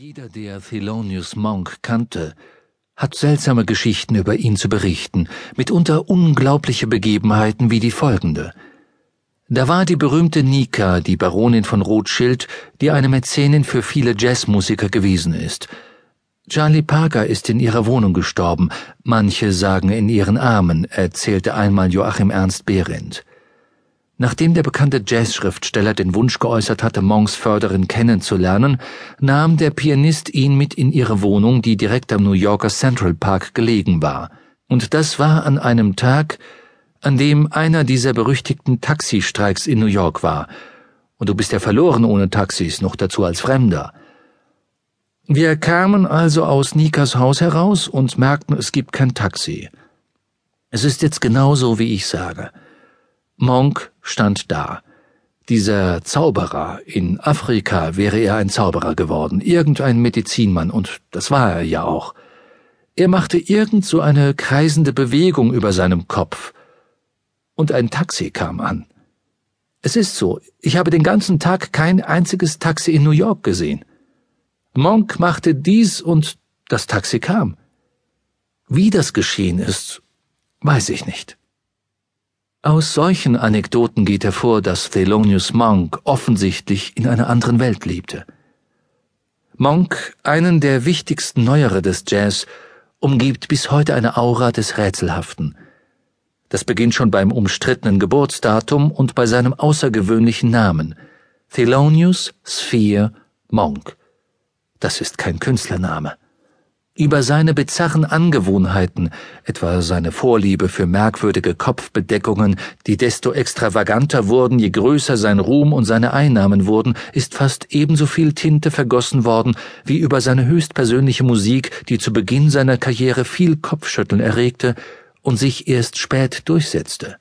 Jeder, der Thelonious Monk kannte, hat seltsame Geschichten über ihn zu berichten, mitunter unglaubliche Begebenheiten wie die folgende. Da war die berühmte Nika, die Baronin von Rothschild, die eine Mäzenin für viele Jazzmusiker gewesen ist. Charlie Parker ist in ihrer Wohnung gestorben, manche sagen in ihren Armen, erzählte einmal Joachim Ernst Behrendt. Nachdem der bekannte Jazzschriftsteller den Wunsch geäußert hatte, Monks Förderin kennenzulernen, nahm der Pianist ihn mit in ihre Wohnung, die direkt am New Yorker Central Park gelegen war. Und das war an einem Tag, an dem einer dieser berüchtigten Taxistreiks in New York war. Und du bist ja verloren ohne Taxis, noch dazu als Fremder. Wir kamen also aus Nikas Haus heraus und merkten, es gibt kein Taxi. Es ist jetzt genauso, wie ich sage. Monk stand da. Dieser Zauberer, in Afrika wäre er ein Zauberer geworden, irgendein Medizinmann, und das war er ja auch. Er machte irgend so eine kreisende Bewegung über seinem Kopf. Und ein Taxi kam an. Es ist so, ich habe den ganzen Tag kein einziges Taxi in New York gesehen. Monk machte dies und das Taxi kam. Wie das geschehen ist, weiß ich nicht. Aus solchen Anekdoten geht hervor, dass Thelonious Monk offensichtlich in einer anderen Welt lebte. Monk, einen der wichtigsten Neuere des Jazz, umgibt bis heute eine Aura des Rätselhaften. Das beginnt schon beim umstrittenen Geburtsdatum und bei seinem außergewöhnlichen Namen Thelonious Sphere Monk. Das ist kein Künstlername über seine bizarren Angewohnheiten, etwa seine Vorliebe für merkwürdige Kopfbedeckungen, die desto extravaganter wurden, je größer sein Ruhm und seine Einnahmen wurden, ist fast ebenso viel Tinte vergossen worden wie über seine höchstpersönliche Musik, die zu Beginn seiner Karriere viel Kopfschütteln erregte und sich erst spät durchsetzte.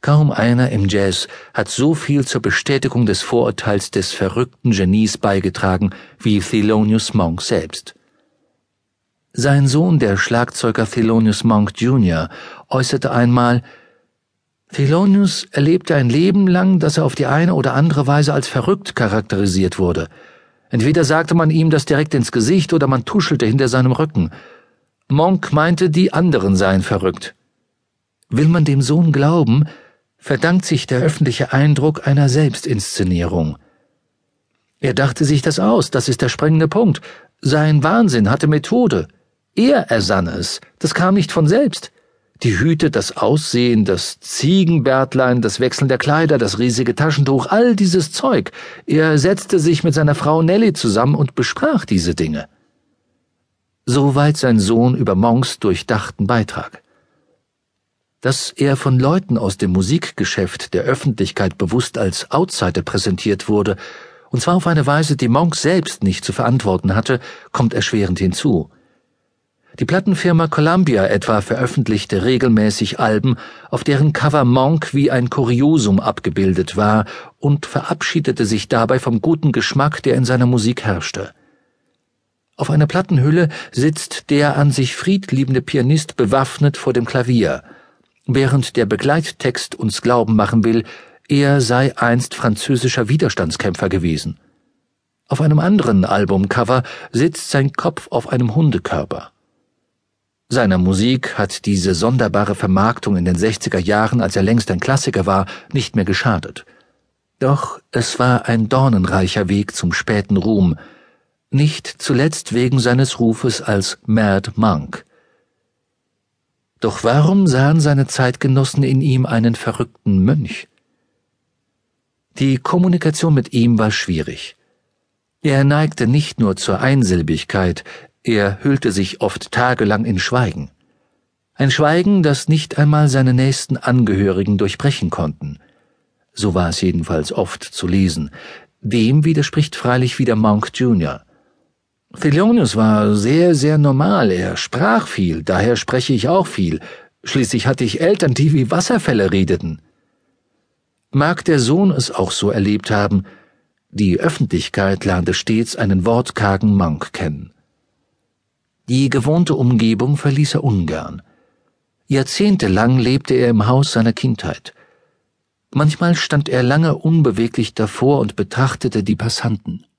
Kaum einer im Jazz hat so viel zur Bestätigung des Vorurteils des verrückten Genies beigetragen wie Thelonious Monk selbst. Sein Sohn, der Schlagzeuger Thelonious Monk Jr., äußerte einmal, Thelonious erlebte ein Leben lang, dass er auf die eine oder andere Weise als verrückt charakterisiert wurde. Entweder sagte man ihm das direkt ins Gesicht oder man tuschelte hinter seinem Rücken. Monk meinte, die anderen seien verrückt. Will man dem Sohn glauben, verdankt sich der öffentliche Eindruck einer Selbstinszenierung. Er dachte sich das aus, das ist der springende Punkt. Sein Wahnsinn hatte Methode. Er ersann es, das kam nicht von selbst. Die Hüte, das Aussehen, das Ziegenbärtlein, das Wechseln der Kleider, das riesige Taschentuch, all dieses Zeug. Er setzte sich mit seiner Frau Nelly zusammen und besprach diese Dinge. Soweit sein Sohn über Monks durchdachten Beitrag. Dass er von Leuten aus dem Musikgeschäft der Öffentlichkeit bewusst als Outsider präsentiert wurde, und zwar auf eine Weise, die Monk selbst nicht zu verantworten hatte, kommt erschwerend hinzu. Die Plattenfirma Columbia etwa veröffentlichte regelmäßig Alben, auf deren Cover Monk wie ein Kuriosum abgebildet war und verabschiedete sich dabei vom guten Geschmack, der in seiner Musik herrschte. Auf einer Plattenhülle sitzt der an sich friedliebende Pianist bewaffnet vor dem Klavier, während der Begleittext uns glauben machen will, er sei einst französischer Widerstandskämpfer gewesen. Auf einem anderen Albumcover sitzt sein Kopf auf einem Hundekörper. Seiner Musik hat diese sonderbare Vermarktung in den 60er Jahren, als er längst ein Klassiker war, nicht mehr geschadet. Doch es war ein dornenreicher Weg zum späten Ruhm, nicht zuletzt wegen seines Rufes als Mad Monk. Doch warum sahen seine Zeitgenossen in ihm einen verrückten Mönch? Die Kommunikation mit ihm war schwierig. Er neigte nicht nur zur Einsilbigkeit, er hüllte sich oft tagelang in Schweigen. Ein Schweigen, das nicht einmal seine nächsten Angehörigen durchbrechen konnten. So war es jedenfalls oft zu lesen. Dem widerspricht freilich wieder Monk Jr. Thelonious war sehr, sehr normal, er sprach viel, daher spreche ich auch viel. Schließlich hatte ich Eltern, die wie Wasserfälle redeten. Mag der Sohn es auch so erlebt haben, die Öffentlichkeit lernte stets einen wortkargen Monk kennen. Die gewohnte Umgebung verließ er ungern. Jahrzehntelang lebte er im Haus seiner Kindheit. Manchmal stand er lange unbeweglich davor und betrachtete die Passanten.